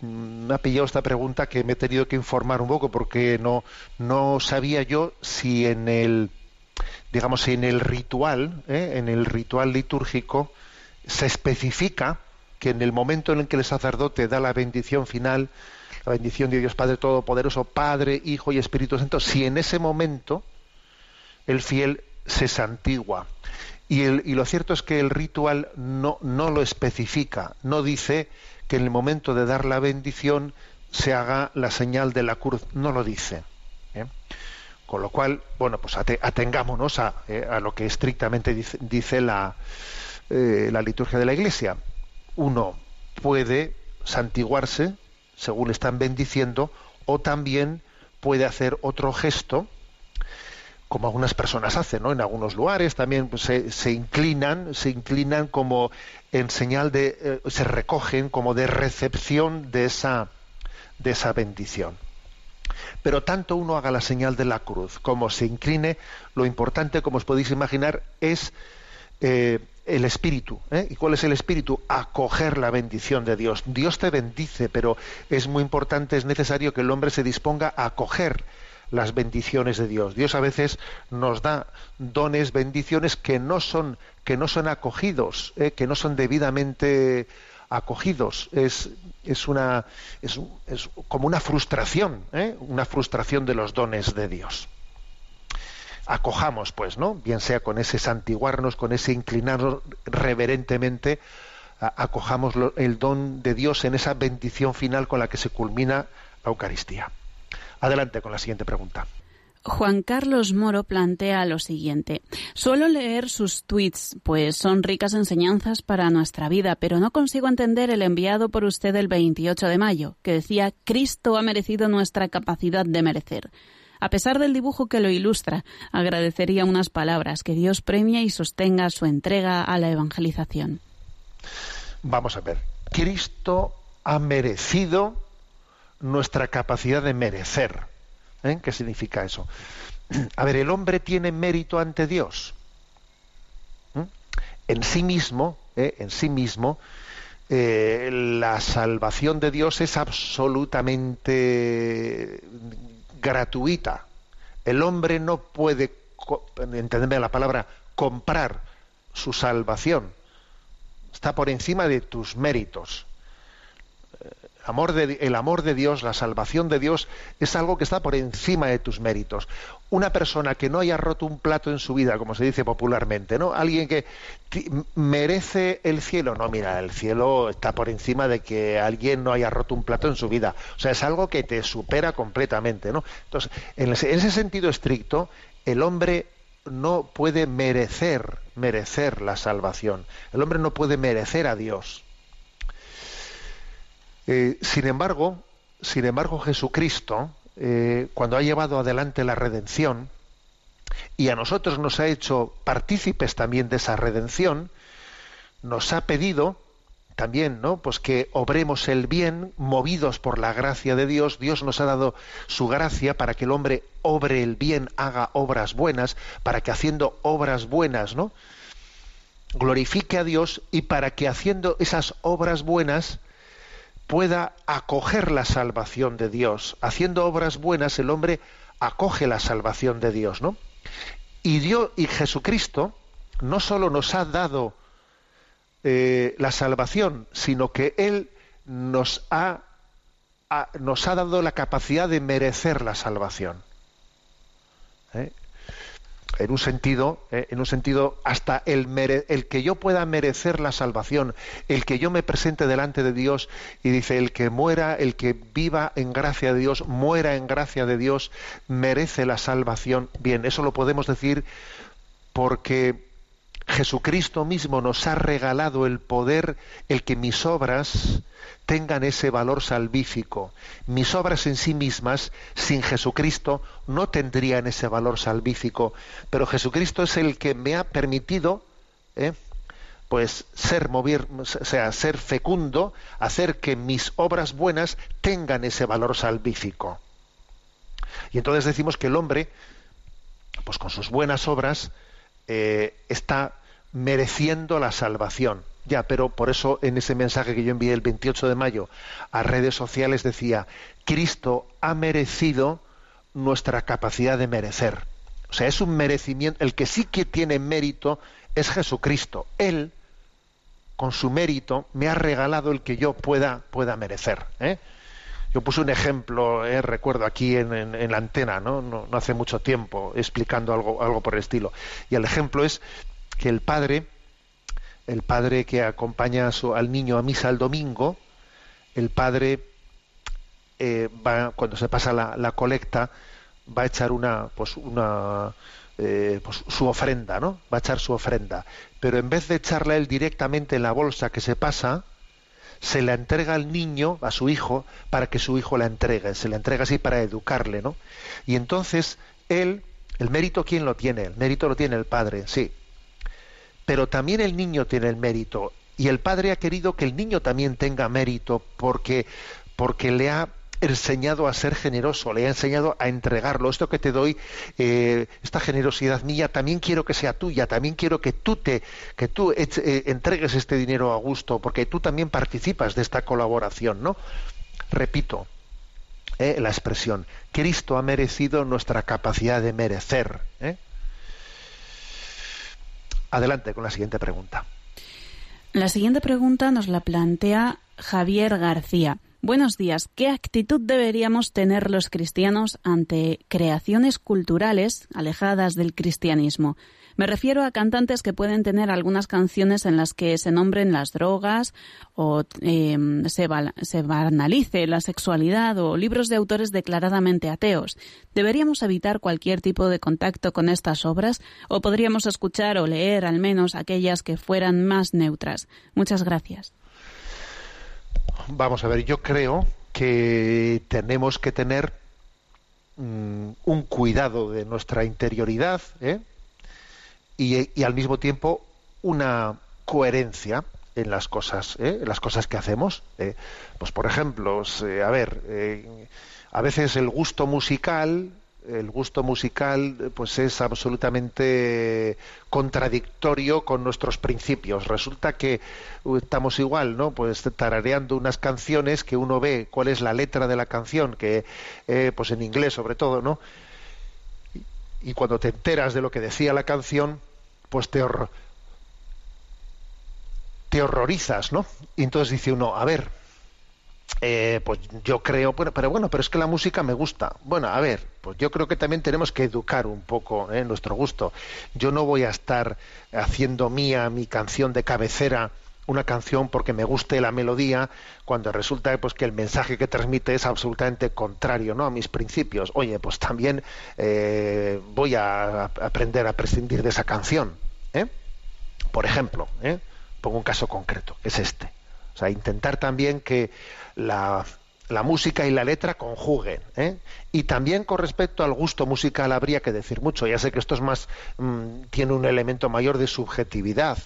mm, me ha pillado esta pregunta que me he tenido que informar un poco porque no, no sabía yo si en el digamos, en el ritual, ¿eh? en el ritual litúrgico, se especifica que en el momento en el que el sacerdote da la bendición final, la bendición de Dios Padre Todopoderoso, Padre, Hijo y Espíritu Santo, si en ese momento el fiel se santigua. Y, lo cierto es que el ritual no, no lo especifica, no dice que en el momento de dar la bendición se haga la señal de la cruz, no lo dice. ¿eh? Con lo cual, bueno, pues atengámonos eh, a, lo que estrictamente dice, la, eh, la liturgia de la Iglesia. Uno puede santiguarse, según están bendiciendo, o también puede hacer otro gesto, como algunas personas hacen, ¿no? En algunos lugares también pues, se, inclinan, se inclinan como en señal de, eh, se recogen como de recepción de esa, de esa bendición. Pero tanto uno haga la señal de la cruz como se incline, lo importante, como os podéis imaginar, es eh, el espíritu. ¿eh? ¿Y cuál es el espíritu? Acoger la bendición de Dios. Dios te bendice, pero es muy importante, es necesario que el hombre se disponga a acoger las bendiciones de Dios. Dios a veces nos da dones, bendiciones que no son, que no son acogidos, ¿eh? que no son debidamente acogidos. Es, es, una, es, como una frustración, ¿eh? una frustración de los dones de Dios. Acojamos, pues, ¿no? Bien sea con ese santiguarnos, con ese inclinarnos reverentemente, acojamos el don de Dios en esa bendición final con la que se culmina la Eucaristía. Adelante con la siguiente pregunta. Juan Carlos Moro plantea lo siguiente. Suelo leer sus tweets, pues son ricas enseñanzas para nuestra vida, pero no consigo entender el enviado por usted el 28 de mayo, que decía Cristo ha merecido nuestra capacidad de merecer. A pesar del dibujo que lo ilustra, agradecería unas palabras que Dios premia y sostenga su entrega a la evangelización. Vamos a ver. Cristo ha merecido nuestra capacidad de merecer ¿Eh? ¿Qué significa eso? A ver, el hombre tiene mérito ante Dios. ¿Mm? En sí mismo, ¿eh? en sí mismo, eh, la salvación de Dios es absolutamente gratuita. El hombre no puede, entendeme la palabra, comprar su salvación. Está por encima de tus méritos el amor de Dios, la salvación de Dios, es algo que está por encima de tus méritos. Una persona que no haya roto un plato en su vida, como se dice popularmente, ¿no? Alguien que merece el cielo. No, mira, el cielo está por encima de que alguien no haya roto un plato en su vida. O sea, es algo que te supera completamente, ¿no? Entonces, en ese, en ese sentido estricto, el hombre no puede merecer, merecer la salvación. El hombre no puede merecer a Dios. Eh, sin embargo, sin embargo, Jesucristo, eh, cuando ha llevado adelante la redención, y a nosotros nos ha hecho partícipes también de esa redención, nos ha pedido también, ¿no? Pues que obremos el bien, movidos por la gracia de Dios. Dios nos ha dado su gracia para que el hombre obre el bien, haga obras buenas, para que haciendo obras buenas, ¿no? glorifique a Dios y para que haciendo esas obras buenas pueda acoger la salvación de Dios. Haciendo obras buenas el hombre acoge la salvación de Dios, ¿no? Y Dios y Jesucristo no solo nos ha dado eh, la salvación, sino que Él nos ha, dado la capacidad de merecer la salvación. ¿Eh? En un sentido, eh, en un sentido, hasta el, el que yo pueda merecer la salvación, el que yo me presente delante de Dios y dice, el que muera, el que viva en gracia de Dios, muera en gracia de Dios, merece la salvación. Bien, eso lo podemos decir porque Jesucristo mismo nos ha regalado el poder, el que mis obras tengan ese valor salvífico. Mis obras en sí mismas, sin Jesucristo, no tendrían ese valor salvífico, pero Jesucristo es el que me ha permitido, ¿eh? pues ser mover, o sea, ser fecundo, hacer que mis obras buenas tengan ese valor salvífico. Y entonces decimos que el hombre, pues con sus buenas obras, eh, está mereciendo la salvación. Ya, pero por eso en ese mensaje que yo envié el 28 de mayo a redes sociales decía, Cristo ha merecido nuestra capacidad de merecer. O sea, es un merecimiento, el que sí que tiene mérito es Jesucristo. Él, con su mérito, me ha regalado el que yo pueda, pueda merecer. ¿eh? Yo puse un ejemplo, eh, recuerdo aquí en, la antena, ¿no? ¿no? hace mucho tiempo, explicando algo, algo por el estilo. Y el ejemplo es que el padre, el padre que acompaña a su- al niño a misa el domingo, el padre eh, va, cuando se pasa la, la colecta, va a echar una, pues una, eh, pues su ofrenda, ¿no? Va a echar su ofrenda. Pero en vez de echarla él directamente en la bolsa que se pasa, se la entrega al niño, a su hijo, para que su hijo la entregue. Se la entrega así para educarle, ¿no? Y entonces él, el mérito, ¿quién lo tiene? El mérito lo tiene el padre, sí. Pero también el niño tiene el mérito. Y el padre ha querido que el niño también tenga mérito porque, porque le ha enseñado a ser generoso, le ha enseñado a entregarlo. Esto que te doy, eh, esta generosidad mía, también quiero que sea tuya, también quiero que tú te, que tú eh, entregues este dinero a gusto, porque tú también participas de esta colaboración, ¿no? Repito, eh, la expresión, Cristo ha merecido nuestra capacidad de merecer. Adelante con la siguiente pregunta. La siguiente pregunta nos la plantea Javier García. Buenos días. ¿Qué actitud deberíamos tener los cristianos ante creaciones culturales alejadas del cristianismo? Me refiero a cantantes que pueden tener algunas canciones en las que se nombren las drogas o eh, se, se banalice la sexualidad o libros de autores declaradamente ateos. ¿Deberíamos evitar cualquier tipo de contacto con estas obras o podríamos escuchar o leer al menos aquellas que fueran más neutras? Muchas gracias. Vamos a ver, yo creo que tenemos que tener mm, un cuidado de nuestra interioridad ¿eh? y, al mismo tiempo una coherencia en las cosas, ¿eh? en las cosas que hacemos. ¿eh? Pues por ejemplo, a ver, eh, a veces el gusto musical, el gusto musical, eh, pues es absolutamente contradictorio con nuestros principios. Resulta que uh, estamos igual, ¿no? Pues tarareando unas canciones que uno ve cuál es la letra de la canción, que eh, pues en inglés sobre todo, ¿no? Y, cuando te enteras de lo que decía la canción, pues te te horrorizas, ¿no? Y entonces dice uno, a ver, eh, pues yo creo, pero bueno, pero es que la música me gusta. Bueno, a ver, pues yo creo que también tenemos que educar un poco ¿eh? nuestro gusto. Yo no voy a estar haciendo mía mi canción de cabecera, una canción porque me guste la melodía, cuando resulta pues que el mensaje que transmite es absolutamente contrario a mis principios. Oye, pues también eh, voy a, aprender a prescindir de esa canción. ¿eh? Por ejemplo, ¿eh? pongo un caso concreto, que es este. O sea, intentar también que la, música y la letra conjuguen. ¿eh? Y también con respecto al gusto musical habría que decir mucho. Ya sé que esto es más, mm, tiene un elemento mayor de subjetividad.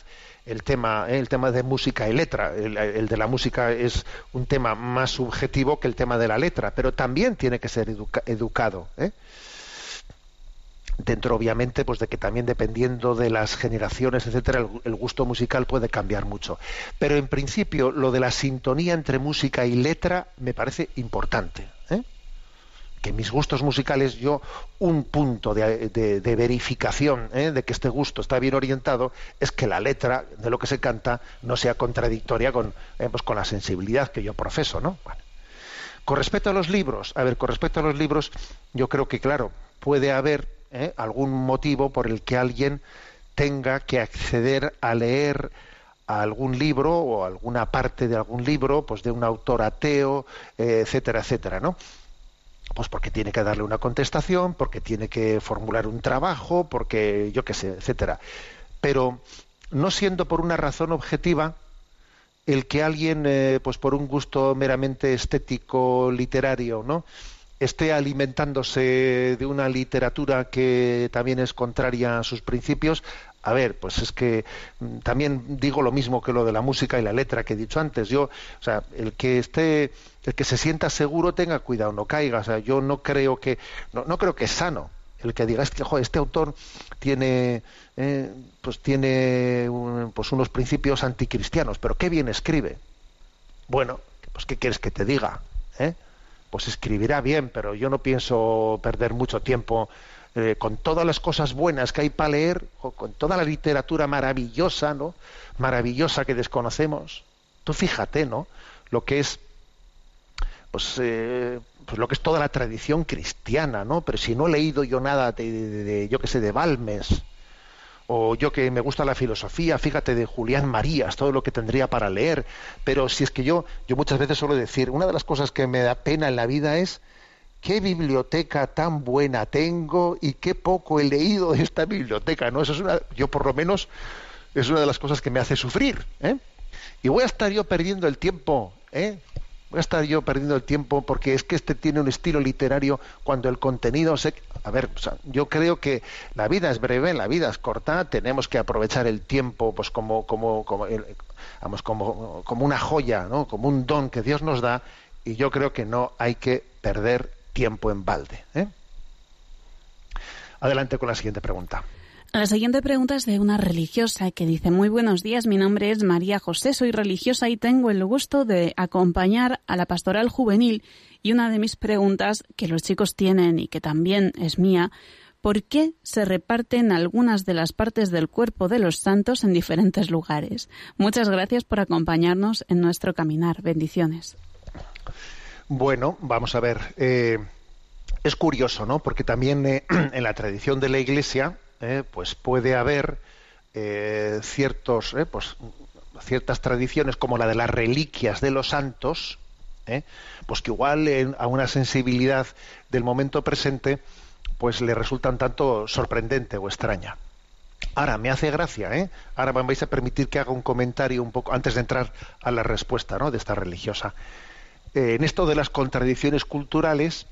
El tema, ¿eh? el tema de música y letra. El, de la música es un tema más subjetivo que el tema de la letra, pero también tiene que ser educa- educado. ¿eh? Dentro obviamente pues de que también dependiendo de las generaciones etcétera el, gusto musical puede cambiar mucho pero en principio lo de la sintonía entre música y letra me parece importante ¿eh? que mis gustos musicales yo un punto de verificación ¿eh? de que este gusto está bien orientado es que la letra de lo que se canta no sea contradictoria con eh, pues con la sensibilidad que yo profeso no bueno. con respecto a los libros a ver con respecto a los libros yo creo que claro puede haber ¿eh? algún motivo por el que alguien tenga que acceder a leer a algún libro o alguna parte de algún libro, pues de un autor ateo, eh, etcétera, etcétera, ¿no? Pues porque tiene que darle una contestación, porque tiene que formular un trabajo, porque yo qué sé, etcétera. Pero no siendo por una razón objetiva el que alguien, eh, pues por un gusto meramente estético, literario, ¿no? Esté alimentándose de una literatura que también es contraria a sus principios, a ver, pues es que también digo lo mismo que lo de la música y la letra que he dicho antes. Yo, o sea, el que esté, el que se sienta seguro tenga cuidado, no caiga. O sea, yo no creo que, no, creo que es sano el que diga que joder, este autor tiene, eh, pues tiene un, pues unos principios anticristianos, pero qué bien escribe. Bueno, pues qué quieres que te diga, ¿eh? Pues escribirá bien, pero yo no pienso perder mucho tiempo eh, con todas las cosas buenas que hay para leer, o con toda la literatura maravillosa, ¿no? Maravillosa que desconocemos. Tú fíjate, ¿no? Lo que es, pues, eh, pues lo que es toda la tradición cristiana, ¿no? Pero si no he leído yo nada de, de, yo que sé, de Balmes, o yo que me gusta la filosofía, fíjate de Julián Marías, todo lo que tendría para leer, pero si es que yo, yo muchas veces suelo decir, una de las cosas que me da pena en la vida es qué biblioteca tan buena tengo y qué poco he leído de esta biblioteca, ¿no? Eso es una, yo por lo menos es una de las cosas que me hace sufrir, ¿eh? Y voy a estar yo perdiendo el tiempo, ¿eh? Voy a estar yo perdiendo el tiempo porque es que este tiene un estilo literario cuando el contenido se a ver yo creo que la vida es breve la vida es corta tenemos que aprovechar el tiempo pues como como vamos como como una joya no como un don que Dios nos da y yo creo que no hay que perder tiempo en balde ¿eh? adelante con la siguiente pregunta la siguiente pregunta es de una religiosa que dice, muy buenos días, mi nombre es María José, soy religiosa y tengo el gusto de acompañar a la pastoral juvenil y una de mis preguntas que los chicos tienen y que también es mía, ¿por qué se reparten algunas de las partes del cuerpo de los santos en diferentes lugares? Muchas gracias por acompañarnos en nuestro caminar. Bendiciones. Bueno, vamos a ver. Eh, es curioso, ¿no? Porque también eh, en la tradición de la Iglesia, eh, pues puede haber eh, ciertos, eh, pues, ciertas tradiciones como la de las reliquias de los santos, pues que igual a una sensibilidad del momento presente, pues le resultan tanto sorprendente o extraña. Ahora, me hace gracia, ¿eh? Ahora me vais a permitir que haga un comentario un poco antes de entrar a la respuesta ¿no? de esta religiosa. en esto de las contradicciones culturales,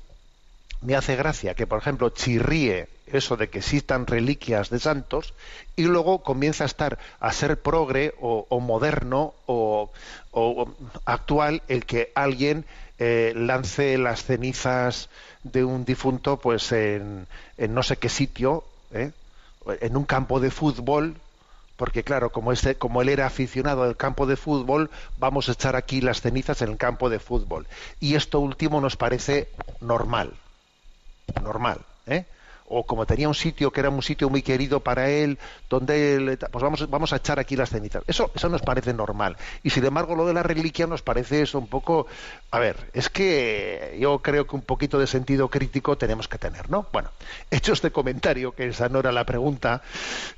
me hace gracia que, por ejemplo, chirríe eso de que existan reliquias de santos y luego comienza a estar a ser progre o, moderno o, o, actual el que alguien eh, lance las cenizas de un difunto pues en, en no sé qué sitio ¿eh? en un campo de fútbol porque claro, como, este, como él era aficionado al campo de fútbol, vamos a echar aquí las cenizas en el campo de fútbol. Y esto último nos parece normal, normal. ¿eh? O como tenía un sitio que era un sitio muy querido para él, donde él, pues vamos, vamos a echar aquí las cenizas. Eso, eso nos parece normal. Y sin embargo, lo de la reliquia nos parece eso un poco. A ver, es que yo creo que un poquito de sentido crítico tenemos que tener, ¿no? Bueno, hecho este comentario, que esa no era la pregunta,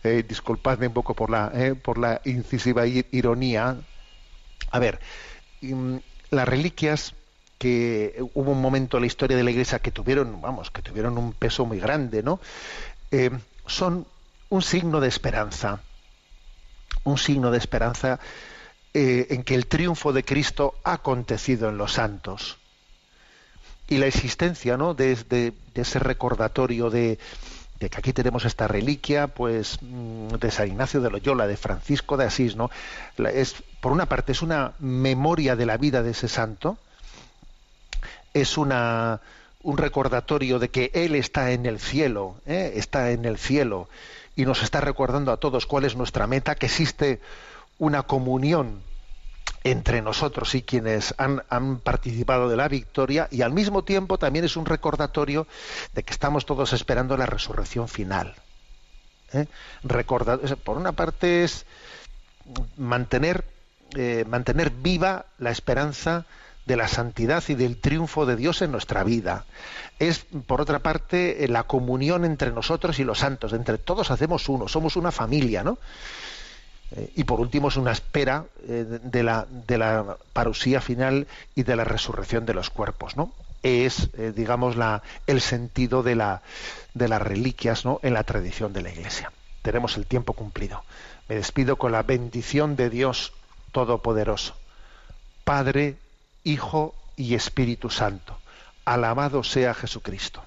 eh, disculpadme un poco por la, eh, por la incisiva ironía. A ver, mm, las reliquias que hubo un momento en la historia de la Iglesia que tuvieron, vamos, que tuvieron un peso muy grande, ¿no? Eh, son un signo de esperanza, un signo de esperanza eh, en que el triunfo de Cristo ha acontecido en los santos. Y la existencia, ¿no? De, de ese recordatorio de, de que aquí tenemos esta reliquia, pues, mm, de San Ignacio de Loyola, de Francisco de Asís, ¿no? Es, por una parte, es una memoria de la vida de ese santo, es una, un recordatorio de que Él está en el cielo, ¿eh? está en el cielo, y nos está recordando a todos cuál es nuestra meta, que existe una comunión entre nosotros y quienes han, han, participado de la victoria y al mismo tiempo también es un recordatorio de que estamos todos esperando la resurrección final. ¿eh? por una parte es mantener, eh, mantener viva la esperanza de la santidad y del triunfo de Dios en nuestra vida. Es, por otra parte, la comunión entre nosotros y los santos. Entre todos hacemos uno, somos una familia, ¿no? Eh, y por último es una espera eh, de, la, de la parusía final y de la resurrección de los cuerpos, ¿no? Es, eh, digamos, la, el sentido de, la, de las reliquias ¿no? en la tradición de la Iglesia. Tenemos el tiempo cumplido. Me despido con la bendición de Dios Todopoderoso, Padre, Hijo y Espíritu Santo. Alabado sea Jesucristo.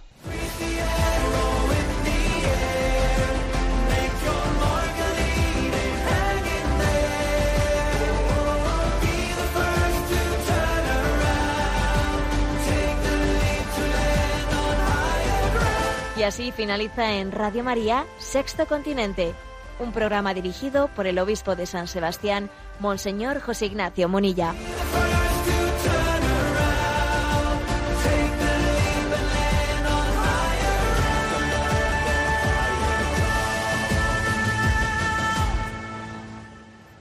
Y así finaliza en Radio María, Sexto Continente, un programa dirigido por el obispo de San Sebastián, Monseñor José Ignacio Monilla.